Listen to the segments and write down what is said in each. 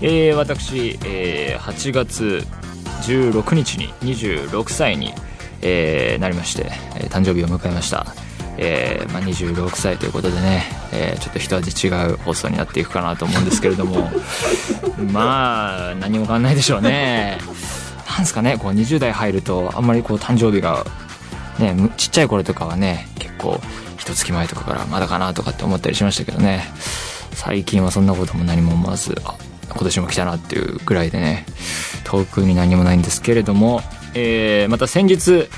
えー、私、えー、8月16日に26歳に、えーなりまして、えー誕生日を迎えました、えーまあ、26歳ということでね、えーちょっと一味違う放送になっていくかなと思うんですけれども。まあ何も変わんないでしょうね。なんですかねこう20代入るとあんまりこう誕生日がね、むちっちゃい頃とかはね結構一月前とかからまだかなとかって思ったりしましたけどね。最近はそんなことも何も思わずあ今年も来たなっていうぐらいでね遠くに何もないんですけれども、えーまた先日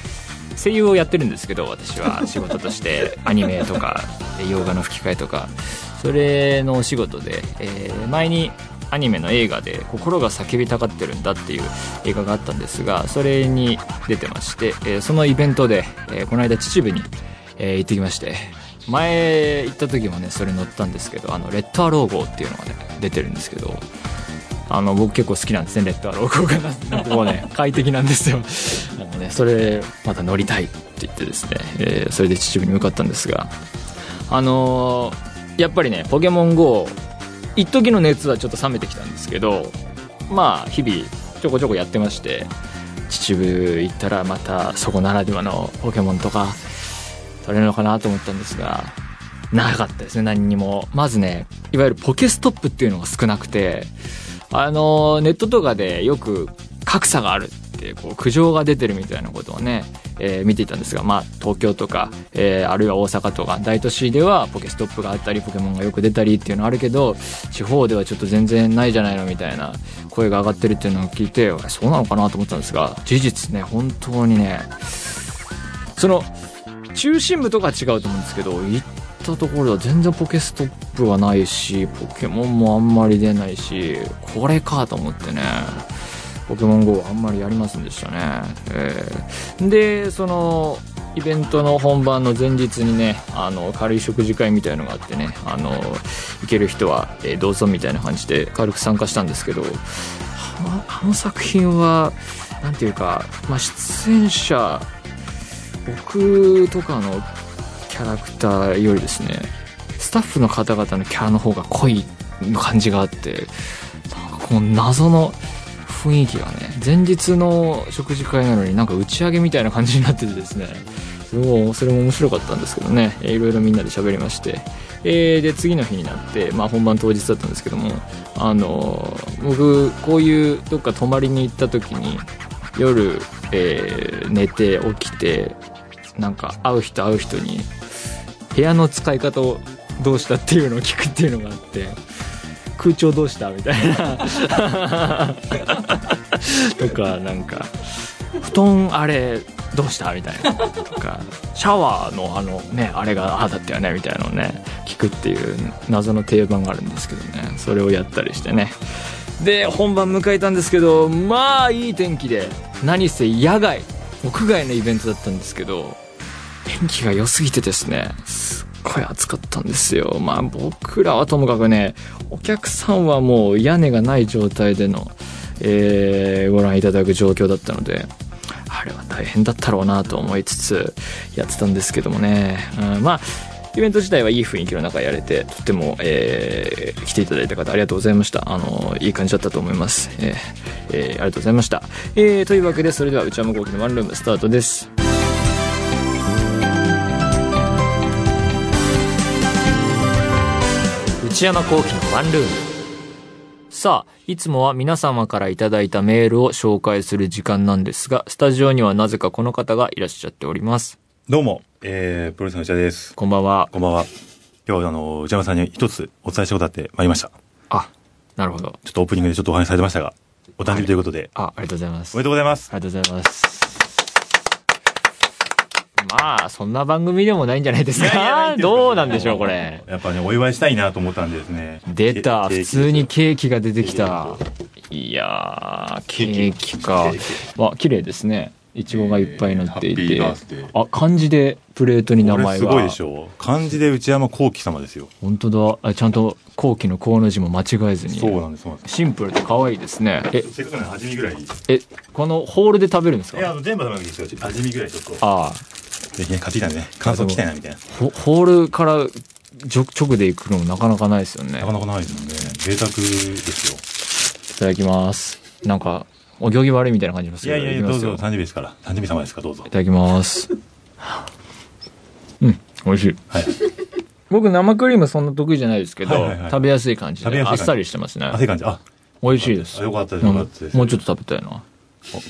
声優をやってるんですけど私は 仕事としてアニメとか洋画の吹き替えとかそれのお仕事で、えー前にアニメの映画で「心が叫びたがってるんだ」っていう映画があったんですがそれに出てまして、えーそのイベントで、えーこの間秩父に、えー行ってきまして前行った時もねそれ乗ったんですけどあのレッドアロー号っていうのがね出てるんですけどあの僕結構好きなんですねレッドアロー号がなんかこうね 快適なんですよ。なんかねそれまた乗りたいって言ってですね、えーそれで秩父に向かったんですがあのーやっぱりねポケモン GO 一時の熱はちょっと冷めてきたんですけどまあ日々ちょこちょこやってまして秩父行ったらまたそこならではのポケモンとか取れるのかなと思ったんですがなかったですね何にも。まずねいわゆるポケストップっていうのが少なくてあのネットとかでよく格差があるってこう苦情が出てるみたいなことをね、えー見ていたんですが、まあ、東京とか、えーあるいは大阪とか大都市ではポケストップがあったりポケモンがよく出たりっていうのはあるけど地方ではちょっと全然ないじゃないのみたいな声が上がってるっていうのを聞いてそうなのかなと思ったんですが事実ね本当にねその中心部とか違うと思うんですけど行ったところでは全然ポケストップはないしポケモンもあんまり出ないしこれかと思ってね。ポケモン GO はあんまりやりませんでしたね、えー。でそのイベントの本番の前日にねあの軽い食事会みたいのがあってねあの行ける人は、えーどうぞみたいな感じで軽く参加したんですけどあの作品はなんていうか、まあ、出演者僕とかのキャラクターよりですねスタッフの方々のキャラの方が濃い感じがあってなんかこの謎の雰囲気がね前日の食事会なのになんか打ち上げみたいな感じになっててですねすごいそれも面白かったんですけどねえーいろいろみんなで喋りまして、えーで次の日になって、まあ、本番当日だったんですけどもあの僕こういうどっか泊まりに行った時に夜、えー寝て起きてなんか会う人会う人に部屋の使い方をどうしたっていうのを聞くっていうのがあって空調どうしたみたいな。とかなんか布団あれどうしたみたいな。とかシャワーのあのねあれがああだったよねみたいなのをね聞くっていう謎の定番があるんですけどね。それをやったりしてね。で本番迎えたんですけどまあいい天気で何せ野外屋外のイベントだったんですけど天気が良すぎてですねすっごい暑かったんですよ。まあ僕らはともかくねお客さんはもう屋根がない状態での、えーご覧いただく状況だったのであれは大変だったろうなと思いつつやってたんですけどもね、うん、まあイベント自体はいい雰囲気の中やれてとっても、えー来ていただいた方ありがとうございました。あのいい感じだったと思います、えーえーありがとうございました、えーというわけでそれでは内山聖輝のワンルームスタートです。内山聖輝のワンルームさあ、いつもは皆様からいただいたメールを紹介する時間なんですが、スタジオにはなぜかこの方がいらっしゃっております。どうも、えー、プロレスの内田です。こんばんは。こんばんは。今日はあの、内山さんに一つお伝えしたことあってまいりました。あ、なるほど。ちょっとオープニングでちょっとお話しされてましたが、お誕生日ということで、あ、ありがとうございます。おめでとうございます。ありがとうございます。まあ、そんな番組でもないんじゃないですか？どうなんでしょう、これ。やっぱね、お祝いしたいなと思ったんでですね。出た。ケ普通にケーキが出てきた。いやー、ケケーーキキか。わ、綺麗ですね。いちごがいっぱい乗っていて。あ、漢字でプレートに名これ前が。すごいでしょ漢字で内山幸喜様ですよ。本当だ。あちゃんと後期の後の字も間違えずに。そうなんです。シンプルで可愛いですね。え、せっかくなら味見ぐらい。いえ、このホールで食べるんですや、あかの、全部食べなくていいですよ。味見ぐらいちょっと。ああ。ぜひね、買ってきたんでね。感想聞きたいな、みたいな。ホホールから直直で行くのもなかなかないですよねなか。なかないですよね。贅沢ですいただきます。なんか、お行儀悪いみたいな感じもすよ。いるやいやいや、どうぞ。誕生日ですから。誕生日様ですから、どうぞい。ただきます。うん、美味しい。はい。僕生クリームそんな得意じゃないですけど、はいはいはい食べやすい感じで、食べやすい感じあっさりしてますね。汗感じ。あ、美味しいです。あよかったですうんよかったですもうちょっと食べたいな。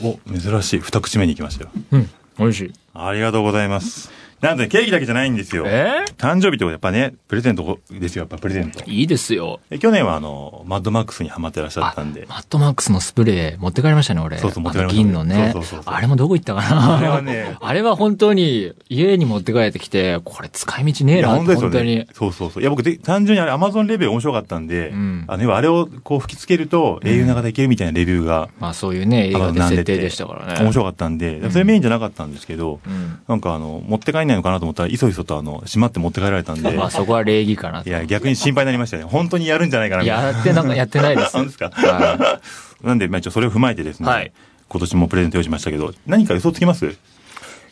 お、お珍しい。二口目に行きましたよ。うん、美味しい。ありがとうございます。なんで、ケーキだけじゃないんですよ。え？誕生日ってやっぱね、プレゼントですよ、やっぱプレゼント。いいですよ。で去年はあの、マッドマックスにハマってらっしゃったんで。マットマックスのスプレー持って帰りましたね、俺。そうそう持って帰りまあしたの銀のね。そうそうそうあれもどこ行ったかなあれはね あれは本当に家に持って帰ってきて、これ使い道ねえなって本当本当にね。。そうそうそう。いや、僕で、単純にあれ、アマゾンレビュー面白かったんで、うんあの、あれをこう吹き付けると、英雄長田いけるみたいなレビューが、まあそういうね、映画でなん設定でしたからね。面白かったんで、それメインじゃなかったんですけど、うん。なんかあの、持って帰んないのかなと思ったら、いそいそとあの、閉まって持って帰られたんで、まあそこは礼儀かなと。いや、逆に心配になりましたね。本当にやるんじゃないかなみたいな。やってなんかやってないです。本当ですか？はなんで、まあ一応それを踏まえてですね、はい今年もプレゼント用意しましたけど、何か嘘つきます？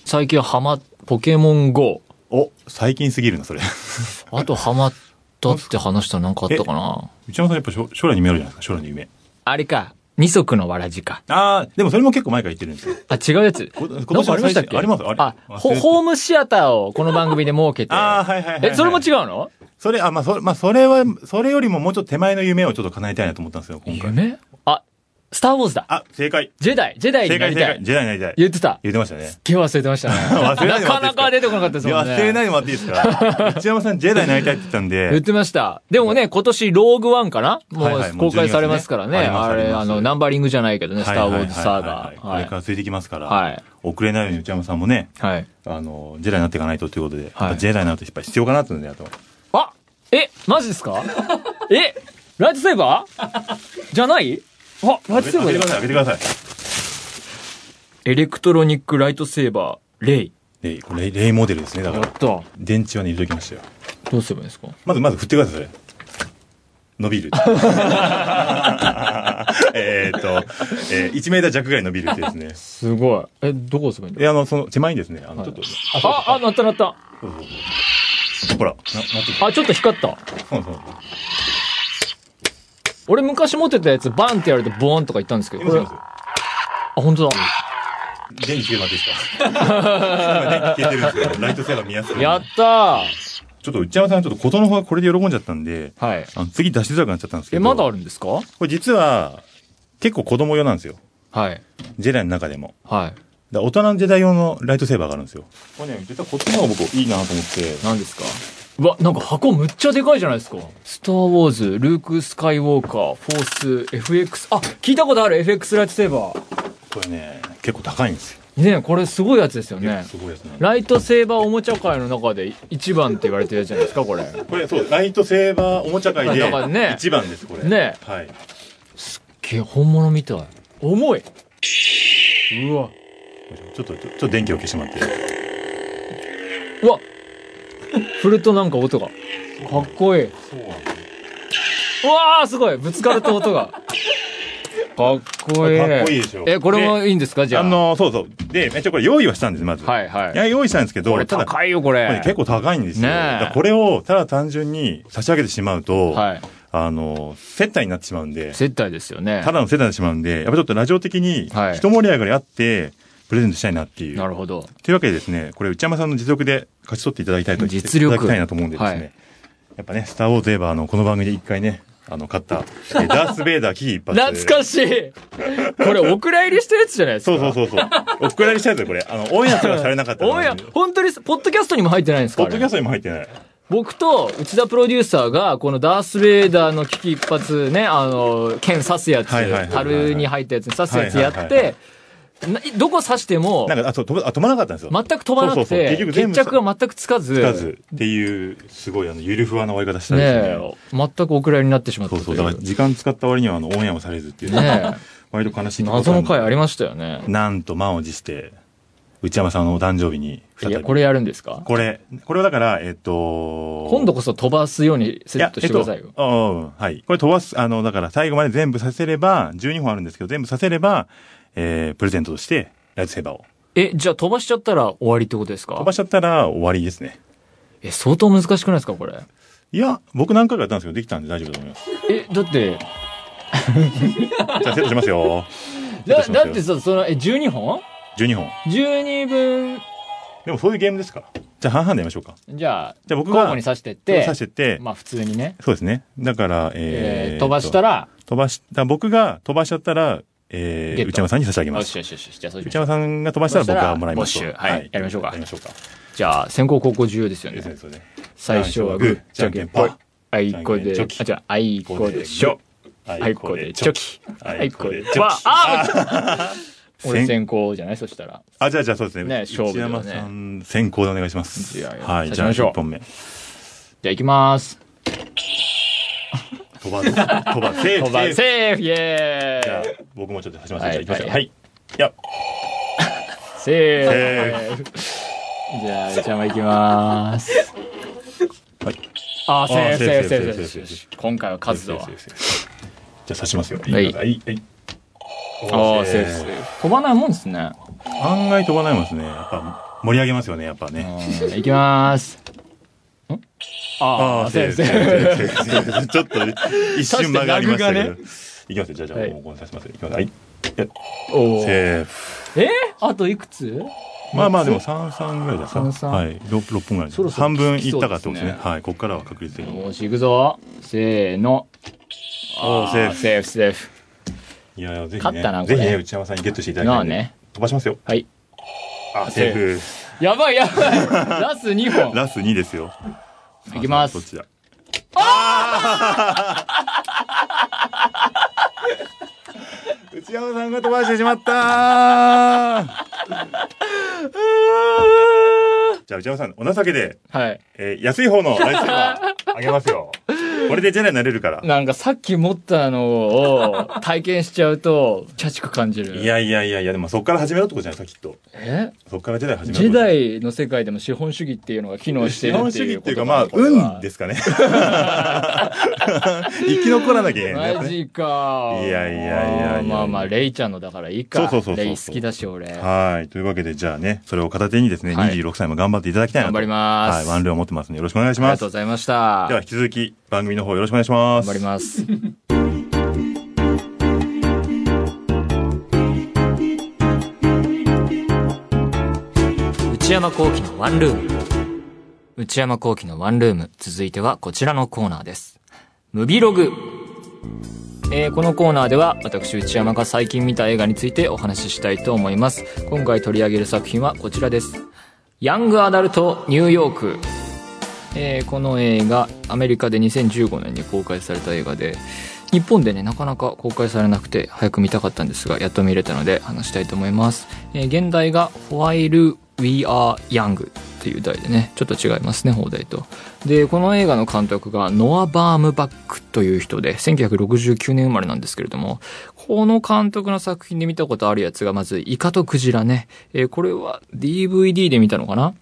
最近はハマ、ポケモン GO。お、最近すぎるな、それ。あとハマったって話したら何かあったかな？内山さんやっぱ将将来に夢あるじゃないですか、将来の夢。あれか。二足のわらじか。ああ、でもそれも結構前から言ってるんですよ。あ、違うやつ。こ今なんかありましたっけ？あります？あれ？あ、ホホームシアターをこの番組で設けて。ああ、はいはいはい、はい。え、それも違うの？それ、あ、まあ、それ、まあ、それは、それよりももうちょっと手前の夢をちょっと叶えたいなと思ったんですよ、今回。夢？あ、スターウォーズだ。あ、正解。ジェダイ、ジェダイになりたい正解。。ジェダイになりたい。言ってた。言ってましたね。手忘れてましたね。忘れななかなか出てこなかったですもんね。忘れないでもらっていいですか 内山さん、ジェダイになりたいって言ったん言っで、てました。でもね、今年ローグワンかな？もう公開されますからね。12月ねあれ、あの、ナンバリングじゃないけどね、スターウォーズサーガはいー。これからついてきますから、はい。遅れないように内山さんもね、はい。あの、ジェダイになっていかないとということで、ジェダイになるとやっぱ必要かなってので、あと。あえ、マジですか？えライトセーバー？じゃない？あ、ライトセーバーだ開けてください、開けてください。 electronic lightsaber、レイ。で、これ、レイモデルですね、だから。やった。電池はね、入れときましたよ。どうすればいいんですか？まず、まず振ってください、それ。伸びる。えーっと、えー、1メーター弱ぐらい伸びるってですね。すごい。え、どこ押せばいいんだえ、あの、その、手前にですね、あの、ちょっと、あ、あ、なったなった。ほら、な、なってきた。あ、ちょっと光った。そうそう。俺昔持ってたやつ、バンってやるとボーンとか言ったんですけど、これ、あ、本当だ。電気消えてもらっていいですか今電気消えてるんですけど、ライトセーバー見やすい。やったーちょっと内山さん、ちょっとことの方がこれで喜んじゃったんで、はい。あの次出しづらくなっちゃったんですけえ、ど。まだあるんですか？これ実は、結構子供用なんですよ。はい。ジェダイの中でも。はい。だから大人のジェダイ用のライトセーバーがあるんですよ。これね、実はこっちの方が僕いいなと思って。何ですか？うわ、なんか箱むっちゃでかいじゃないですか。スター・ウォーズ、ルーク・スカイウォーカー、フォース、FX、あ、聞いたことある FX ライトセーバー。これね、結構高いんですよ。ねこれすごいやつですよね。すごいですね。ライトセーバーおもちゃ界の中で一番って言われてるやつじゃないですか、これ。これ、そう、ライトセーバーおもちゃ界でね一番です、これ。ねはい。け本物みたい。重い。うわ。ちょっと、ちょちょっと電気を消してもらって。うわ振るとなんか音が。かっこいい。うわーすごいぶつかると音が。かっこいい。かっこいいでしょえ、これもいいんですか？じゃあ。あの、そうそう。で、めっちゃこれ用意はしたんです、まず。はいはいいや、用意したんですけど、これただ、高いよ、これ。これ結構高いんですよ。ねこれを、ただ単純に差し上げてしまうと、はい。あの、接待になってしまうんで、接待ですよね。ただの接待になってしまうんで、やっぱちょっとラジオ的にはい、一盛り上がりあって、プレゼントしたいなっていう。なるほど。というわけでですね、これ内山さんの実力で勝ち取っていただきたいと実力いただきたいなと思うんでですね、はいやっぱね、スターウォーズといえば、あの、この番組で一回ね、あの、買った、えーダース・ベイダー危機一発。懐かしいこれ、お蔵入りしたやつじゃないですか。そうそうそうそう。お蔵入りしたやつよ、これ。あの、オンエアとかされなかったのおや、本当に、ポッドキャストにも入ってないんですかポッドキャストにも入ってない。僕と内田プロデューサーが、このダース・ベイダーの危機一発ね、あの、剣刺すやつ、樽に入ったやつに刺すやつやって、などこ刺しても、なんか、あ、そう、飛ばあ止まらなかったんですよ。全く飛ばなくそうそうそう決着が全くつかず、つかずっていう、すごい、あの、ゆるふわな終わり方したんですよね。ねえ、全くお蔵入りになってしまったそうそう。だから、時間使った割には、あの、オンエアもされずっていうね。ね割と悲しえ、い謎の回ありましたよね。なんと満を持して、内山さんのお誕生日にい。や、これやるんですか？これ、これはだから、えっと、今度こそ飛ばすようにセットしてくださいよ。やえっと、はい。これ飛ばす、あの、だから最後まで全部させれば、12本あるんですけど、全部させれば、えー、プレゼントとして、ライトセーバーを。え、じゃあ飛ばしちゃったら終わりってことですか？飛ばしちゃったら終わりですね。え、相当難しくないですかこれ？いや、僕何回かやったんですけど、できたんで大丈夫だと思います。え、だって、じゃあ、セットしますよ。だ、だってさ、その、え、12本12本。?12 分、でもそういうゲームですから。じゃあ半々でやりましょうか。じゃあ、じゃあ僕が交互に刺してって、刺してって、まあ普通にね、そうですね。だから、えーえー飛ばしたら、ら、飛ばした、僕が飛ばしちゃったら、えー、内山さんに差し上げますよし。よしよし、じゃあそうし。内山さんが飛ばしたら僕がもらいますと。飛ばしたら没収はいやりましょうかやりましょうか。じゃあ、先行後攻重要ですよねです。ね。最初はグー、じゃんけんぽい。あいこで、あ、じゃあ、あいこでしょ。あいこでチョキ。ああいこでチョキ。あ俺先先攻じゃない？そしたら。あ、じゃあ、じゃあそうですね。ね勝負内山さん先攻でお願いします。じゃあはい、じゃあ刺しましょう1本目。じゃあ行きます。飛ばず、飛ばず、セーフ、セーフ。セーフイェじゃあ僕もちょっと刺しますはいじゃあ、いきますよ。はいはい。いや、セーフじゃあ、内山行きます。はい。あー、セーフ、セーフ、セーフ。今回は勝つぞ。セーフセーフセーフじゃあ、刺しますよ。はいはい。はい。あー、セーフ、セーフ。飛ばないもんですね。案外飛ばないますね。やっぱ、盛り上げますよね、やっぱね。うん行きます。ん？あー、セーフ、セーフ。セーフセーフセーフちょっと、一瞬間がありましたけど。確かいきますよ。じゃあ、じゃあ、はいもうここ刺しますよ。いきます。はい。おーセーフ。え？あといくつ？まあまあでも3、3ぐらいですか。三三はい。6, 6本ぐらいそろそろ半分いったかってことですねはい。ここからは確率的に。よし、行くぞ。せーの。あおーセーフセーフ、セーフ。いやいや、ぜひね勝ったな。これぜひね、内山さんにゲットしていただきたいね。飛ばしますよ。はい。あ、セーフ。やばい、やばい。ラス2本。ラス2ですよ。いきますそっちだ。内山さんが飛ばしてしまった じゃあ内山さん、お情けで、はい。えー安い方のライフセーバーあげますよ。これでジェネになれるから。なんかさっき持ったのを体験しちゃうと、チャチく感じる。いやいやいやいや、でもそっから始めろってことじゃないですか、きっと。え？そっからジェダイ始めろジェイダイの世界でも資本主義っていうのが機能して資本主るっていう義っていうか、まあ、運ですかね。生き残らなきゃいけないね。マジか。いやいやいやいやまあまあ、レイちゃんのだからいいか。そうそうそうレイ好きだし、俺。はい。というわけで、じゃあね、それを片手にですね、はい26歳も頑張っていただきたいなと。頑張りますはい。ワンルーム持ってますんで、よろしくお願いしあります。がとうございました。では、引き続き、番組の方よろしくお願いします。頑張ります。内山幸喜のワンルーム。内山幸喜のワンルーム。続いてはこちらのコーナーです。ムビログ。えーこのコーナーでは私内山が最近見た映画についてお話ししたいと思います。今回取り上げる作品はこちらです。ヤングアダルトニューヨーク。えーこの映画アメリカで2015年に公開された映画で日本でねなかなか公開されなくて早く見たかったんですがやっと見れたので話したいと思います、えー現代が「While We Are Young」っていう題でねちょっと違いますね放題と。でこの映画の監督がノア・バームバックという人で1969年生まれなんですけれどもこの監督の作品で見たことあるやつがまず「イカとクジラね」えーこれは DVD で見たのかな？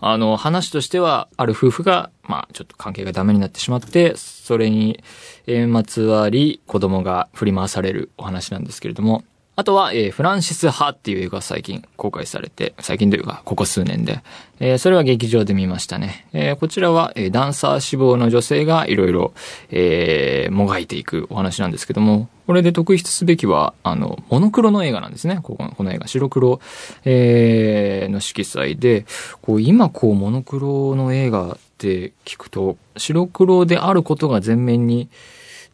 あの、話としては、ある夫婦が、まあ、ちょっと関係がダメになってしまって、それに、えーまつわり、子供が振り回されるお話なんですけれども、あとは、えーフランシス・ハっていう映画最近公開されて、最近というか、ここ数年で、えーそれは劇場で見ましたね。えーこちらは、えーダンサー志望の女性がいろいろ、えーもがいていくお話なんですけども、これで特筆すべきは、あの、モノクロの映画なんですね。ここのこの映画、白黒、えーの色彩で、こう、今こう、モノクロの映画って聞くと、白黒であることが前面に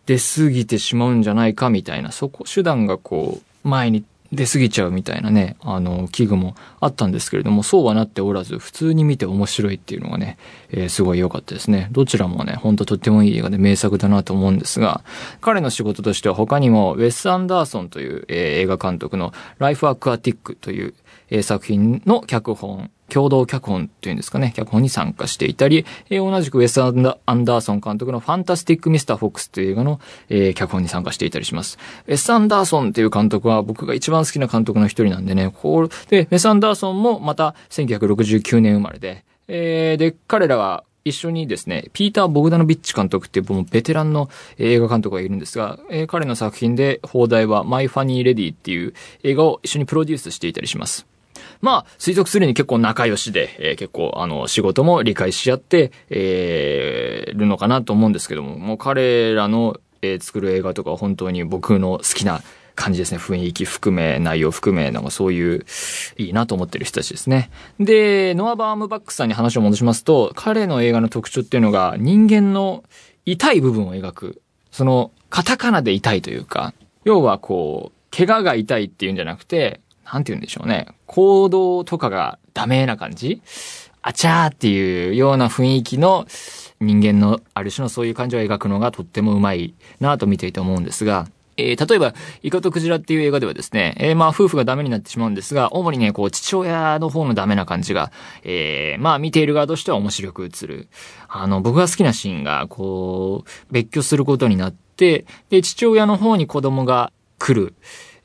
出過ぎてしまうんじゃないかみたいな、そこ、手段がこう、前に出過ぎちゃうみたいなね、あの、器具もあったんですけれども、そうはなっておらず、普通に見て面白いっていうのがね、えー、すごい良かったですね。どちらもね、ほんととってもいい映画で名作だなと思うんですが、彼の仕事としては他にも、ウェス・アンダーソンという、えー、映画監督のライフ・アクアティックという、えー、作品の脚本、共同脚本というんですかね、脚本に参加していたり、えー、同じくウェス・アンダーソン監督のファンタスティック・ミスター・フォックスという映画の、えー、脚本に参加していたりします。ウェス・アンダーソンっていう監督は僕が一番好きな監督の一人なんでね、こう、で、ウェス・アンダーソンもまた1969年生まれで、えー、で、彼らが一緒にですね、ピーター・ボグダノビッチ監督っていうもうベテランの映画監督がいるんですが、えー、彼の作品で放題はマイ・ファニー・レディっていう映画を一緒にプロデュースしていたりします。まあ、推測するに結構仲良しで、えー、結構、あの、仕事も理解し合って、えー、るのかなと思うんですけども、もう彼らの、えー、作る映画とか本当に僕の好きな感じですね。雰囲気含め、内容含め、なんかそういう、いいなと思ってる人たちですね。で、ノア・バームバックさんに話を戻しますと、彼の映画の特徴っていうのが、人間の痛い部分を描く。その、カタカナで痛いというか、要はこう、怪我が痛いっていうんじゃなくて、なんて言うんでしょうね。行動とかがダメな感じ？あちゃーっていうような雰囲気の人間のある種のそういう感じを描くのがとってもうまいなと見ていて思うんですが、えー、例えば、イカとクジラっていう映画ではですね、えー、まあ、夫婦がダメになってしまうんですが、主にね、こう、父親の方のダメな感じが、えー、まあ、見ている側としては面白く映る。あの、僕が好きなシーンが、こう、別居することになって、で、父親の方に子供が来る。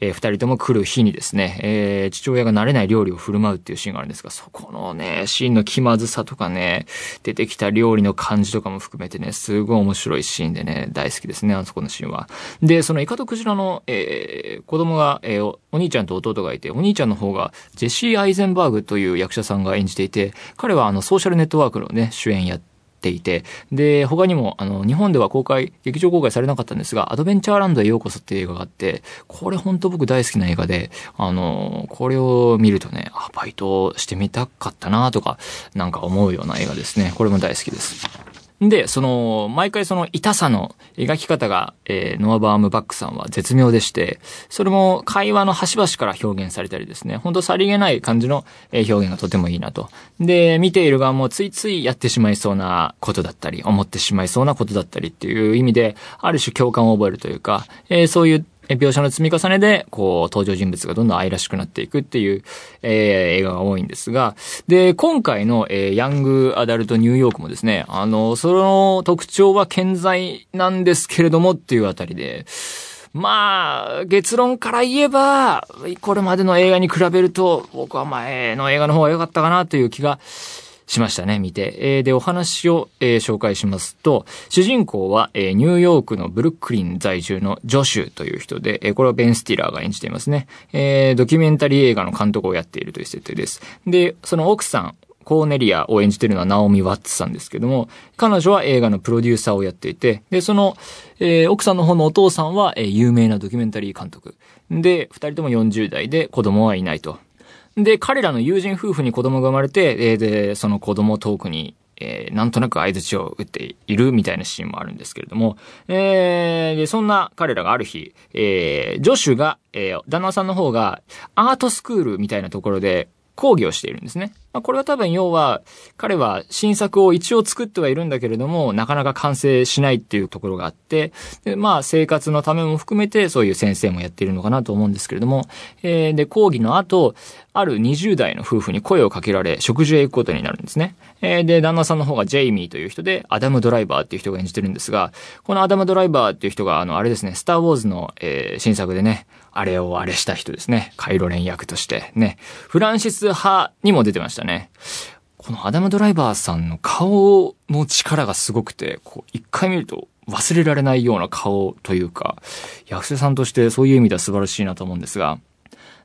えー、二人とも来る日にですね、えー、父親が慣れない料理を振る舞うっていうシーンがあるんですが、そこのね、シーンの気まずさとかね、出てきた料理の感じとかも含めてね、すごい面白いシーンでね、大好きですね、あそこのシーンは。で、そのイカとクジラの、えー、子供が、えー、お兄ちゃんと弟がいて、お兄ちゃんの方がジェシー・アイゼンバーグという役者さんが演じていて、彼はあの、ソーシャルネットワークのね、主演やって、ていて、で、他にも、あの、日本では公開、劇場公開されなかったんですが、アドベンチャーランドへようこそっていう映画があって、これ本当僕大好きな映画で、あの、これを見るとね、あ、バイトしてみたかったなとか、なんか思うような映画ですね。これも大好きです。で、その、毎回その痛さの描き方が、えー、ノア・バームバックさんは絶妙でして、それも会話の端々から表現されたりですね、ほんとさりげない感じの表現がとてもいいなと。で、見ている側もついついやってしまいそうなことだったり、思ってしまいそうなことだったりっていう意味で、ある種共感を覚えるというか、えー、そういう描写の積み重ねで、こう、登場人物がどんどん愛らしくなっていくっていう、えー、映画が多いんですが、で、今回の、えー、ヤングアダルトニューヨークもですね、あの、その特徴は健在なんですけれどもっていうあたりで、まあ、結論から言えば、これまでの映画に比べると、僕は前の映画の方が良かったかなという気がしましたね、見て。えー、で、お話を、えー、紹介しますと、主人公は、えー、ニューヨークのブルックリン在住のジョシュという人で、えー、これはベン・スティラーが演じていますね。えー、ドキュメンタリー映画の監督をやっているという設定です。で、その奥さん、コーネリアを演じているのはナオミ・ワッツさんですけども、彼女は映画のプロデューサーをやっていて、で、その、えー、奥さんの方のお父さんは、えー、有名なドキュメンタリー監督。で、二人とも40代で子供はいないと。で、彼らの友人夫婦に子供が生まれて、えー、で、その子供トークに、えー、なんとなく相槌を打っているみたいなシーンもあるんですけれども、えー、で、そんな彼らがある日、えー、ジョシュが、えー、旦那さんの方がアートスクールみたいなところで講義をしているんですね。まあ、これは多分要は、彼は新作を一応作ってはいるんだけれども、なかなか完成しないっていうところがあって、でまあ生活のためも含めてそういう先生もやっているのかなと思うんですけれども、えー、で、講義の後、ある20代の夫婦に声をかけられ、食事へ行くことになるんですね。えー、で、旦那さんの方がジェイミーという人で、アダム・ドライバーっていう人が演じてるんですが、このアダム・ドライバーっていう人が、あの、あれですね、スター・ウォーズの、えー、新作でね、あれをあれした人ですね。カイロレン役としてね。フランシス派にも出てましたね。このアダム・ドライバーさんの顔の力がすごくて、こう、一回見ると忘れられないような顔というか、役者さんとしてそういう意味では素晴らしいなと思うんですが、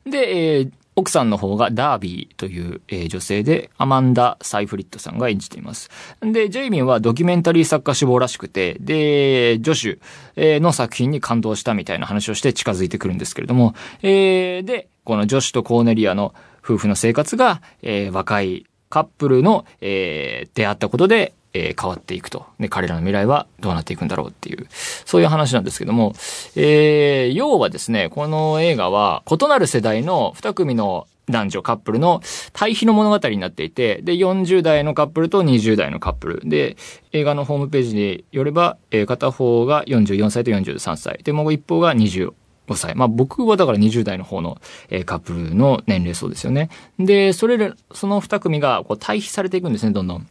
で、えー、奥さんの方がダービーという、えー、女性で、アマンダ・サイフリットさんが演じています。で、ジェイミンはドキュメンタリー作家志望らしくて、で、ジョシュ、の作品に感動したみたいな話をして近づいてくるんですけれども、えー、で、このジョシュとコーネリアの夫婦の生活が、えー、若いカップルの、えー、出会ったことで、えー変わっていくと。で、彼らの未来はどうなっていくんだろうっていう、そういう話なんですけども、えー要はですね、この映画は異なる世代の2組の男女カップルの対比の物語になっていて、で、40代のカップルと20代のカップル。で、映画のホームページによれば、えー片方が44歳と43歳。で、もう一方が25歳。まあ僕はだから20代の方の、えカップルの年齢層ですよね。で、それら、その2組がこう対比されていくんですね、どんどん。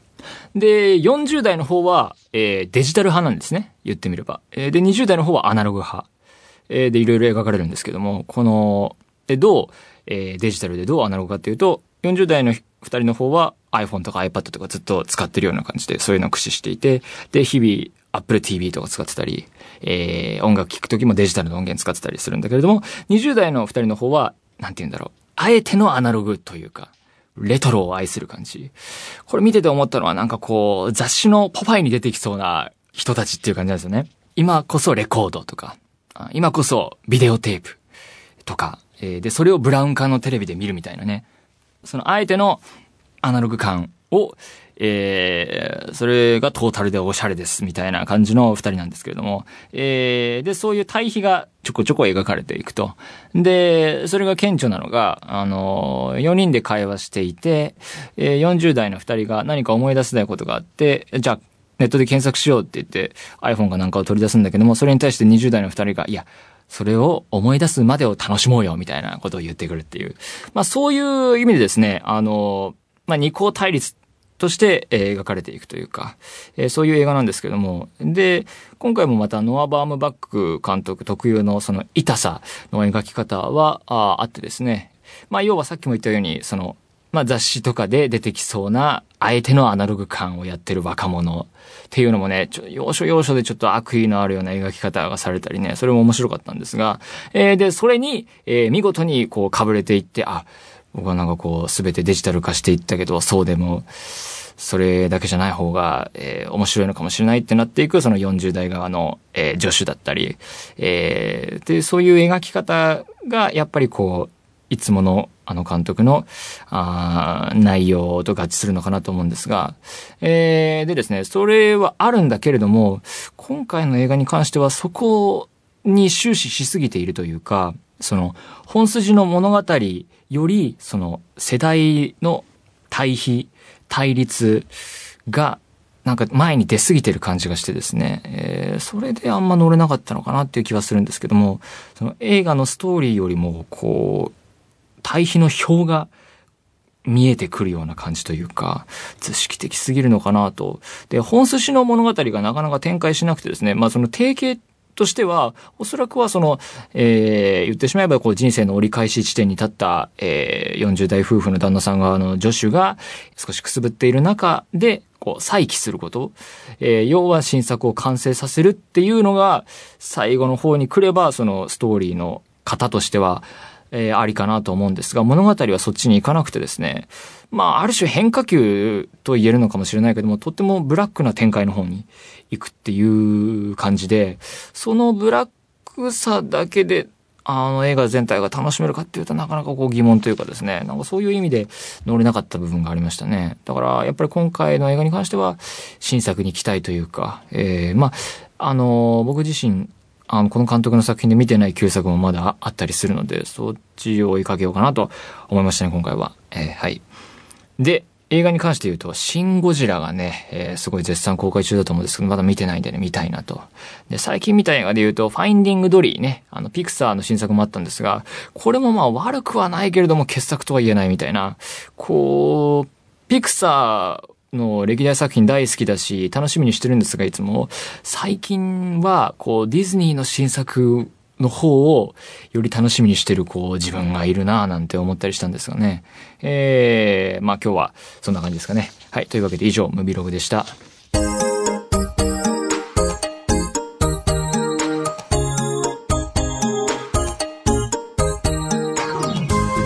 で、40代の方は、えーデジタル派なんですね。言ってみれば。えーで、20代の方はアナログ派。えーで、いろいろ描かれるんですけども、この、で、どう、えーデジタルでどうアナログかっていうと、40代の2人の方は iPhone とか iPad とかずっと使ってるような感じで、そういうのを駆使していて、で、日々、Apple TV とか使ってたり、えー音楽聴くときもデジタルの音源使ってたりするんだけれども、20代の2人の方は、なんて言うんだろう、あえてのアナログというか、レトロを愛する感じ。これ見てて思ったのはなんかこう、雑誌のポパイに出てきそうな人たちっていう感じなんですよね。今こそレコードとか、今こそビデオテープとか、えーで、それをブラウン管のテレビで見るみたいなね。そのあえてのアナログ感を、えーそれがトータルでおしゃれですみたいな感じの二人なんですけれども、えーで、そういう対比がちょこちょこ描かれていくと。で、それが顕著なのが、あの、4人で会話していて、えー40代の二人が何か思い出せないことがあって、じゃあ、ネットで検索しようって言って iPhone かなんかを取り出すんだけども、それに対して20代の二人が、いや、それを思い出すまでを楽しもうよ、みたいなことを言ってくるっていう。まあそういう意味でですね、あの、まあ二項対立として、えー描かれていくというか、えーそういう映画なんですけども、で、今回もまたノア・バームバック監督特有のその痛さの描き方はああってですね、まあ要はさっきも言ったように、その、まあ雑誌とかで出てきそうな、あえてのアナログ感をやってる若者っていうのもね、ちょ要所要所でちょっと悪意のあるような描き方がされたりね、それも面白かったんですが、えーで、それに、えー見事にこう被れていって、あ、僕はなんかこう、すべてデジタル化していったけど、そうでも、それだけじゃない方が、えー面白いのかもしれないってなっていく、その40代側の、えー助手だったり、えーで、そういう描き方が、やっぱりこう、いつものあの監督の、あー内容と合致するのかなと思うんですが、えーでですね、それはあるんだけれども、今回の映画に関してはそこに終始しすぎているというか、その、本筋の物語より、その、世代の対比、対立が、なんか前に出過ぎてる感じがしてですね、えーそれであんま乗れなかったのかなっていう気はするんですけども、その映画のストーリーよりも、こう、対比の表が見えてくるような感じというか、図式的すぎるのかなと。で、本筋の物語がなかなか展開しなくてですね、まあその定型としては、おそらくはその、えー言ってしまえばこう人生の折り返し地点に立った、えー40代夫婦の旦那さん側の助手が少しくすぶっている中で、こう再起すること、えー要は新作を完成させるっていうのが、最後の方に来れば、そのストーリーの型としては、えーありかなと思うんですが、物語はそっちに行かなくてですね、まあ、ある種変化球と言えるのかもしれないけども、とってもブラックな展開の方に行くっていう感じで、そのブラックさだけで、あの映画全体が楽しめるかっていうとなかなかこう疑問というかですね、なんかそういう意味で乗れなかった部分がありましたね。だからやっぱり今回の映画に関しては新作に期待というか、えー、まあ、あの僕自身、あの、この監督の作品で見てない旧作もまだあったりするので、そっちを追いかけようかなと思いましたね、今回は。えーはい。で、映画に関して言うと、シン・ゴジラがね、えーすごい絶賛公開中だと思うんですけど、まだ見てないんでね、見たいなと。で、最近見た映画で言うと、ファインディング・ドリーね、あの、ピクサーの新作もあったんですが、これもまあ悪くはないけれども、傑作とは言えないみたいな、こう、ピクサーの歴代作品大好きだし、楽しみにしてるんですが、いつも、最近は、こう、ディズニーの新作の方をより楽しみにしてるこう自分がいるなぁなんて思ったりしたんですがね。えー、まあ今日はそんな感じですかね。はい。というわけで以上、ムビログでした。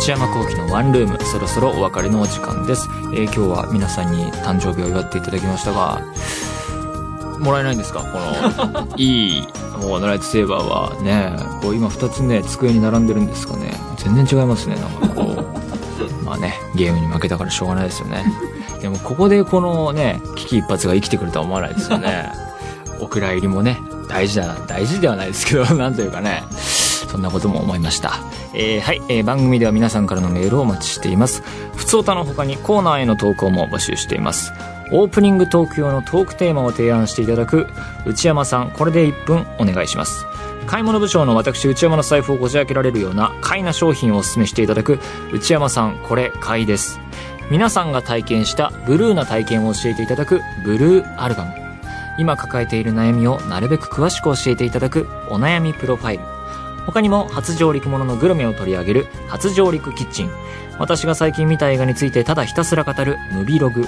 内山幸喜のワンルーム、そろそろお別れのお時間です。えー今日は皆さんに誕生日を祝っていただきましたが、もらえないんですか？この、いい、もうライトセーバーはね、こう今二つね、机に並んでるんですかね。全然違いますね、なんかこう。まあね、ゲームに負けたからしょうがないですよね。でもここでこのね、危機一髪が生きてくるとは思わないですよね。お蔵入りもね、大事だな、大事ではないですけど、なんというかね、そんなことも思いました。えーはい、えー番組では皆さんからのメールをお待ちしています。普通歌の他にコーナーへの投稿も募集しています。オープニングトーク用のトークテーマを提案していただく内山さん、これで1分お願いします。買い物部長の私内山の財布をこじ開けられるような買いな商品をお勧めしていただく内山さん、これ買いです。皆さんが体験したブルーな体験を教えていただくブルーアルバム。今抱えている悩みをなるべく詳しく教えていただくお悩みプロファイル。他にも初上陸もののグルメを取り上げる初上陸キッチン。私が最近見た映画についてただひたすら語るムビログ。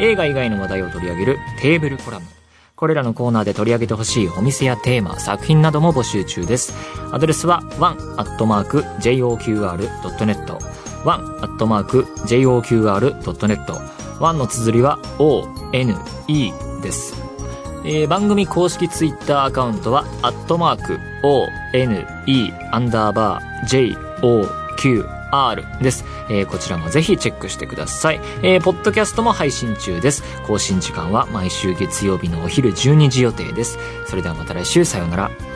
映画以外の話題を取り上げるテーブルコラム。これらのコーナーで取り上げてほしいお店やテーマ、作品なども募集中です。アドレスは one.joqr.net one.joqr.net one の綴りは one です。えー番組公式ツイッターアカウントは、アットマーク、o, n, e, アンダーバー、j, o, q, r です。えーこちらもぜひチェックしてください。えーポッドキャストも配信中です。更新時間は毎週月曜日のお昼12時予定です。それではまた来週、さようなら。